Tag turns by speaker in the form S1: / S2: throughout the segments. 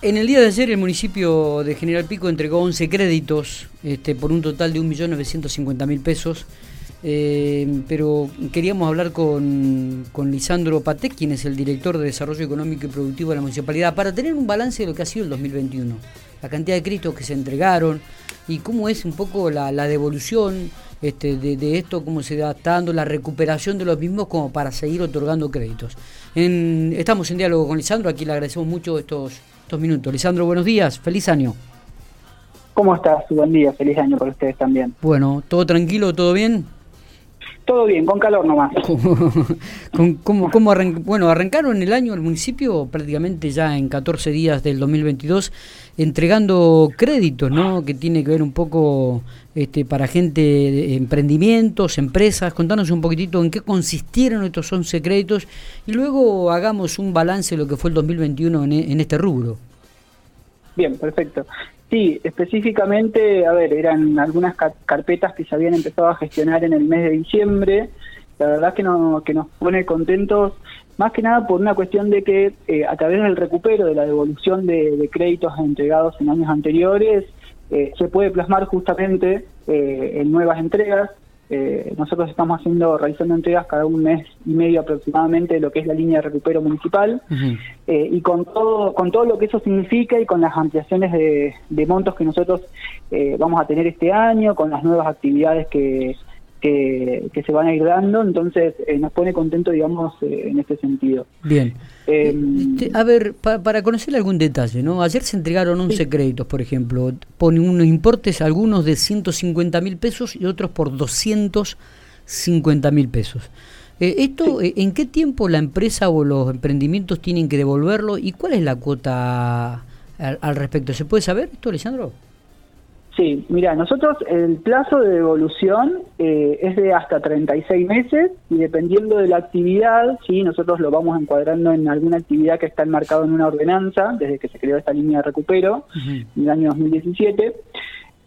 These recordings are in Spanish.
S1: En el día de ayer el municipio de General Pico entregó 11 créditos este, por un total de 1.950.000 pesos, eh, pero queríamos hablar con, con Lisandro Patek, quien es el director de Desarrollo Económico y Productivo de la Municipalidad, para tener un balance de lo que ha sido el 2021, la cantidad de créditos que se entregaron y cómo es un poco la, devolución este, de, esto, cómo se está dando la recuperación de los mismos como para seguir otorgando créditos. estamos en diálogo con Lisandro, aquí le agradecemos mucho estos estos minutos. Lisandro, buenos días, feliz año.
S2: ¿Cómo estás? Buen día, feliz año para ustedes también.
S1: Bueno, ¿todo tranquilo, todo bien?
S2: Todo bien, con calor nomás.
S1: ¿Cómo, cómo bueno, arrancaron el año el municipio prácticamente ya en 14 días del 2022 entregando créditos, ¿no? Que tiene que ver un poco este, para gente emprendimientos, empresas. Contanos un poquitito en qué consistieron estos 11 créditos y luego hagamos un balance de lo que fue el 2021 en, en este rubro.
S2: Bien, perfecto. Sí, específicamente, a ver, eran algunas carpetas que se habían empezado a gestionar en el mes de diciembre. La verdad que, no, que nos pone contentos, más que nada por una cuestión de que eh, a través del recupero, de la devolución de, créditos entregados en años anteriores, eh, se puede plasmar justamente eh, en nuevas entregas eh, nosotros estamos haciendo, realizando entregas cada un mes y medio aproximadamente de lo que es la línea de recupero municipal eh, y con todo, con todo lo que eso significa y con las ampliaciones de, de montos que nosotros eh, vamos a tener este año, con las nuevas actividades que, que, se van a ir dando, entonces eh, nos pone contento, digamos, eh, en este sentido.
S1: Bien. Eh, a ver, para conocer algún detalle, ¿no? Ayer se entregaron 11 créditos, por ejemplo, ponen unos importes, algunos de 150 mil pesos y otros por 250 mil pesos. ¿Esto en qué tiempo la empresa o los emprendimientos tienen que devolverlo y cuál es la cuota al, al respecto? ¿Se puede saber esto, Alessandro?
S2: Sí, mira, nosotros el plazo de devolución eh, es de hasta 36 meses y dependiendo de la actividad, sí, nosotros lo vamos encuadrando en alguna actividad que está enmarcado en una ordenanza desde que se creó esta línea de recupero en el año 2017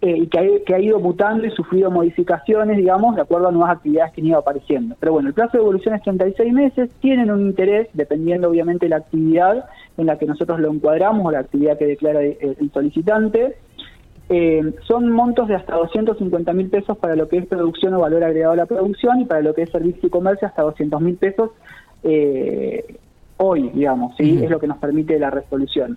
S2: eh, y que ha, ido mutando y sufrido modificaciones, digamos, de acuerdo a nuevas actividades que han ido apareciendo. Pero bueno, el plazo de devolución es 36 meses, tienen un interés, dependiendo obviamente de la actividad en la que nosotros lo encuadramos o la actividad que declara el solicitante eh, son montos de hasta 250 mil pesos para lo que es producción o valor agregado a la producción y para lo que es servicio y comercio hasta 200 mil pesos eh, hoy, digamos, ¿sí? es lo que nos permite la resolución.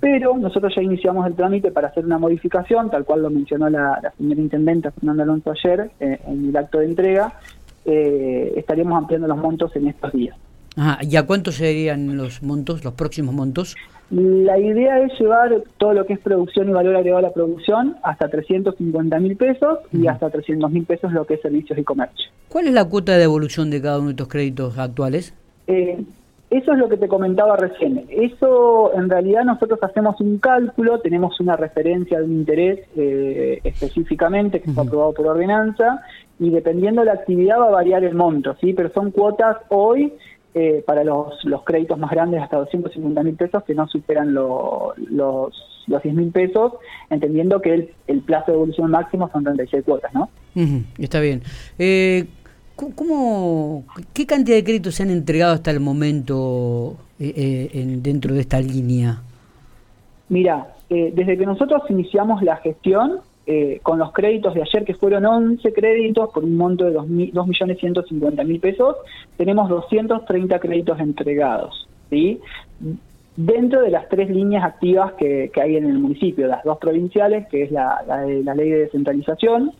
S2: Pero nosotros ya iniciamos el trámite para hacer una modificación, tal cual lo mencionó la, señora Intendenta Fernanda Alonso ayer eh, en el acto de entrega, estaríamos ampliando los montos en estos días.
S1: ¿Y a cuánto serían los montos, los próximos montos?
S2: La idea es llevar todo lo que es producción y valor agregado a la producción hasta 350 mil pesos y hasta 300 mil pesos lo que es servicios y comercio.
S1: ¿Cuál es la cuota de devolución de cada uno de estos créditos actuales?
S2: Eh, eso es lo que te comentaba recién. Eso, en realidad, nosotros hacemos un cálculo, tenemos una referencia de un interés eh, específicamente que está aprobado por ordenanza y dependiendo de la actividad va a variar el monto, ¿sí? Pero son cuotas hoy eh, para los, los créditos más grandes hasta 250 mil pesos que no superan los, los 10 mil pesos, entendiendo que el, el, plazo de evolución máximo son 36 cuotas, ¿no?
S1: está bien. Eh, ¿cómo, ¿Qué cantidad de créditos se han entregado hasta el momento eh, en, dentro de esta línea?
S2: Mira, desde que nosotros iniciamos la gestión, eh, con los créditos de ayer, que fueron 11 créditos por un monto de 2.150.000 pesos, tenemos 230 créditos entregados. ¿sí? Dentro de las tres líneas activas que, hay en el municipio, las dos provinciales, que es la, la ley de descentralización,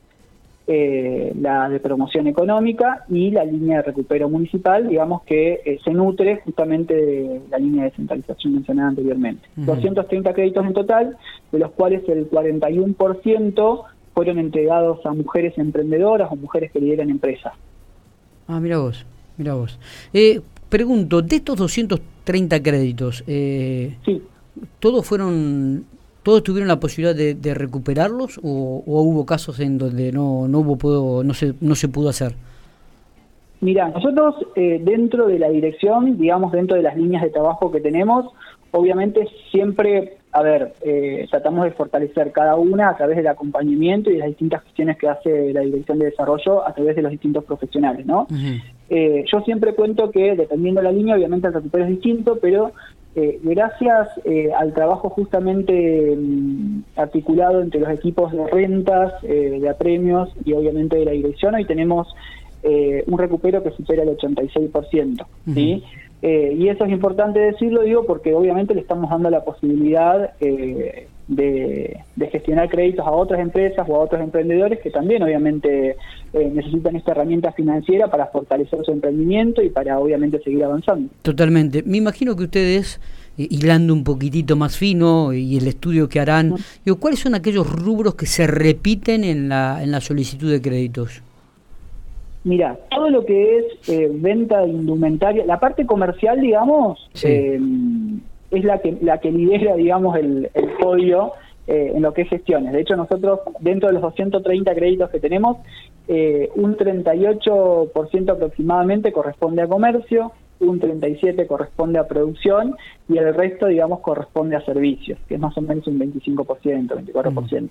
S2: eh, la de promoción económica y la línea de recupero municipal, digamos que eh, se nutre justamente de la línea de descentralización mencionada anteriormente. 230 créditos en total, de los cuales el 41% fueron entregados a mujeres emprendedoras o mujeres que lideran empresas.
S1: Ah, mira vos, mira vos. Eh, pregunto, de estos 230 créditos, sí. ¿todos fueron ¿Todos tuvieron la posibilidad de, recuperarlos o, hubo casos en donde no, no, hubo, pudo, no, se, no se pudo hacer?
S2: Mira, nosotros eh, dentro de la dirección, digamos dentro de las líneas de trabajo que tenemos, obviamente siempre, a ver, eh, tratamos de fortalecer cada una a través del acompañamiento y de las distintas gestiones que hace la Dirección de Desarrollo a través de los distintos profesionales, ¿no? Eh, yo siempre cuento que dependiendo de la línea, obviamente el recupero es distinto, pero eh, gracias eh, al trabajo justamente mm, articulado entre los equipos de rentas, eh, de apremios y obviamente de la dirección, hoy tenemos un recupero que supera el 86%. ¿sí? y eso es importante decirlo, digo, porque obviamente le estamos dando la posibilidad de, gestionar créditos a otras empresas o a otros emprendedores que también obviamente eh, necesitan esta herramienta financiera para fortalecer su emprendimiento y para obviamente seguir avanzando.
S1: Totalmente. Me imagino que ustedes, eh, hilando un poquitito más fino y el estudio que harán, digo, ¿cuáles son aquellos rubros que se repiten en la, en la solicitud de créditos?
S2: Mira, todo lo que es eh, venta de indumentaria, la parte comercial, digamos, eh, es la que, la que lidera, digamos, el, el podio eh, en lo que es gestiones. De hecho, nosotros, dentro de los 230 créditos que tenemos, eh, un 38% aproximadamente corresponde a comercio, un 37% corresponde a producción y el resto, digamos, corresponde a servicios, que es más o menos un 25%, 24%.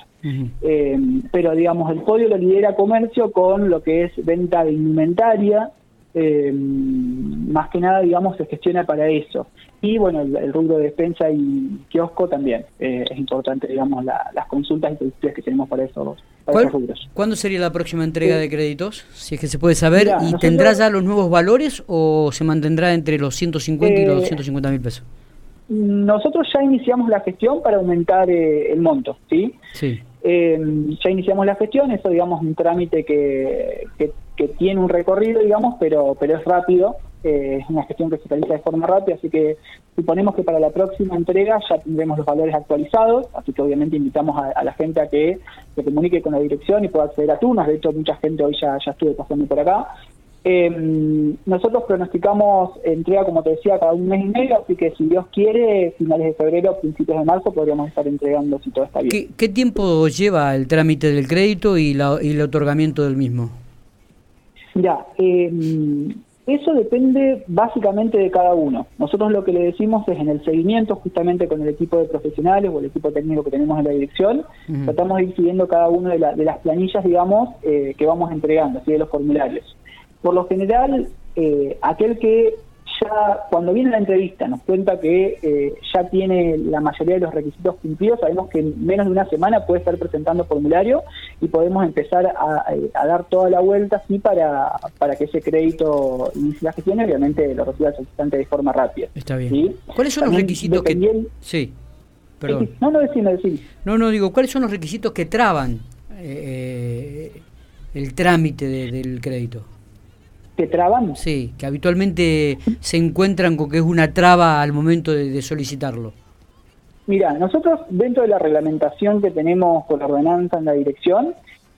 S2: Eh, pero, digamos, el podio lo lidera comercio con lo que es venta de indumentaria, eh, más que nada, digamos, se gestiona para eso. Y bueno, el, rubro de despensa y kiosco también. Eh, es importante, digamos, las consultas y solicitudes que tenemos para esos,
S1: rubros. ¿Cuándo sería la próxima entrega de créditos? Si es que se puede saber. ¿Y tendrá ya los nuevos valores o se mantendrá entre los 150 y los 250 eh, mil pesos?
S2: Nosotros ya iniciamos la gestión para aumentar el monto, ¿sí? Sí. ya iniciamos la gestión, eso digamos un trámite que, que que tiene un recorrido, digamos, pero, pero es rápido, eh, es una gestión que se realiza de forma rápida, así que suponemos que para la próxima entrega ya tendremos los valores actualizados, así que obviamente invitamos a, la gente a que se comunique con la dirección y pueda acceder a turnos, de hecho mucha gente hoy ya, ya estuve pasando por acá. Em, nosotros pronosticamos entrega, como te decía, cada un mes y medio, así que si Dios quiere, finales de febrero, principios de marzo, podríamos estar entregando si todo está bien.
S1: ¿Qué, tiempo lleva el trámite del crédito y, la, y el otorgamiento del mismo?
S2: Mira, em, eso depende básicamente de cada uno. Nosotros lo que le decimos es en el seguimiento, justamente con el equipo de profesionales o el equipo técnico que tenemos en la dirección, tratamos de ir siguiendo cada una de, las planillas, digamos, eh, que vamos entregando, así de los formularios. Por lo general, eh, aquel que ya cuando viene la entrevista nos cuenta que eh, ya tiene la mayoría de los requisitos cumplidos, sabemos que en menos de una semana puede estar presentando formulario y podemos empezar a, dar toda la vuelta así para, para que ese crédito inicie la gestión y obviamente lo reciba el solicitante de forma rápida.
S1: Está bien. ¿Cuáles son los requisitos que... Sí,
S2: perdón. No, no, decime, decime.
S1: No, no, digo, ¿cuáles son los requisitos que traban eh, eh, el trámite del crédito?
S2: Que traban.
S1: Sí, que habitualmente se encuentran con que es una traba al momento de, solicitarlo.
S2: Mira, nosotros dentro de la reglamentación que tenemos con la ordenanza en la dirección,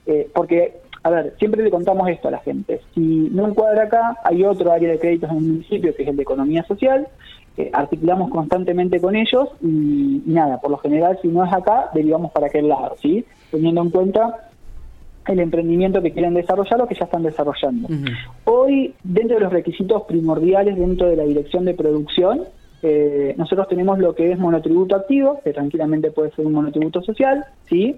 S2: eh, porque, a ver, siempre le contamos esto a la gente, si no encuadra acá, hay otro área de créditos en el municipio que es el de economía social, articulamos constantemente con ellos y, y, nada, por lo general si no es acá, derivamos para aquel lado, ¿sí? Teniendo en cuenta el emprendimiento que quieren desarrollar o que ya están desarrollando. Hoy, dentro de los requisitos primordiales dentro de la dirección de producción, eh, nosotros tenemos lo que es monotributo activo, que tranquilamente puede ser un monotributo social, ¿sí?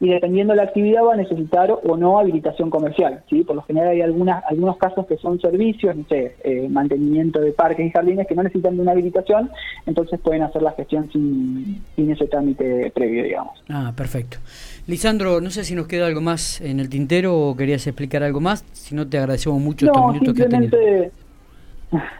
S2: Y dependiendo de la actividad va a necesitar o no habilitación comercial. ¿sí? Por lo general hay algunas, algunos casos que son servicios, no sé, eh, mantenimiento de parques y jardines que no necesitan de una habilitación, entonces pueden hacer la gestión sin, sin ese trámite previo, digamos.
S1: Ah, perfecto. Lisandro, no sé si nos queda algo más en el tintero o querías explicar algo más, si no te agradecemos mucho estos minutos que has tenido.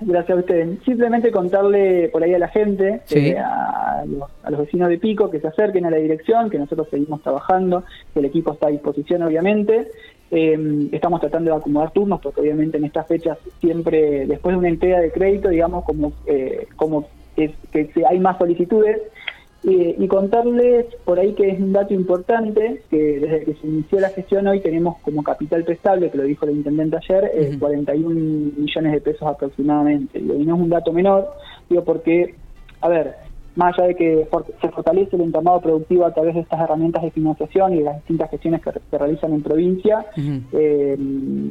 S2: Gracias a usted. Simplemente contarle por ahí a la gente, eh, a, los, vecinos de Pico, que se acerquen a la dirección, que nosotros seguimos trabajando, que el equipo está a disposición, obviamente. Em, estamos tratando de acomodar turnos, porque obviamente en estas fechas siempre, después de una entrega de crédito, digamos, como, eh, como es, que hay más solicitudes, y contarles por ahí que es un dato importante, que desde que se inició la gestión hoy tenemos como capital prestable, que lo dijo el intendente ayer, 41 millones de pesos aproximadamente. Y no es un dato menor, digo porque, a ver, más allá de que se fortalece el entramado productivo a través de estas herramientas de financiación y de las distintas gestiones que se realizan en provincia, eh,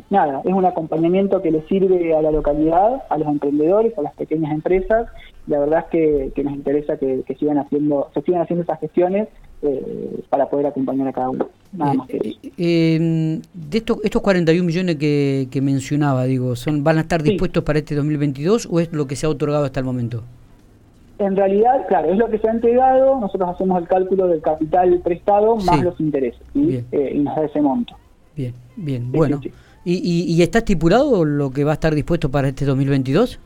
S2: nada, es un acompañamiento que le sirve a la localidad, a los emprendedores, a las pequeñas empresas. La verdad es que, nos interesa que, sigan haciendo, se sigan haciendo esas gestiones eh, para poder acompañar a cada uno. Nada más que
S1: eh, de estos, estos 41 millones que, que mencionaba, digo, son ¿van a estar dispuestos para este 2022 o es lo que se ha otorgado hasta el momento?
S2: En realidad, claro, es lo que se ha entregado, nosotros hacemos el cálculo del capital prestado más los intereses eh, y nos da ese monto.
S1: Bien, bien, bueno. ¿Y, y, está estipulado lo que va a estar dispuesto para este 2022?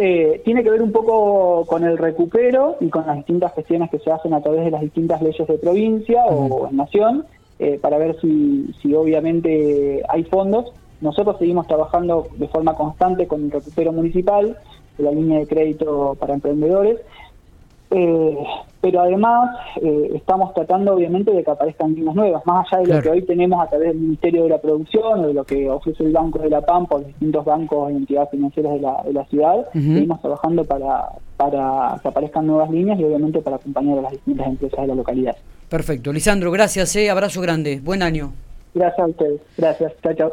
S2: Eh, tiene que ver un poco con el recupero y con las distintas gestiones que se hacen a través de las distintas leyes de provincia o nación, eh, para ver si, si obviamente hay fondos. Nosotros seguimos trabajando de forma constante con el recupero municipal, de la línea de crédito para emprendedores, eh, pero además eh, estamos tratando obviamente de que aparezcan líneas nuevas, más allá de lo que hoy tenemos a través del Ministerio de la Producción o de lo que ofrece el Banco de la Pampa o distintos bancos y entidades financieras de la, de la ciudad, seguimos trabajando para, para que aparezcan nuevas líneas y obviamente para acompañar a las distintas empresas de la localidad.
S1: Perfecto. Lisandro, gracias, eh, abrazo grande, buen año.
S2: Gracias a ustedes, gracias, chao, chao.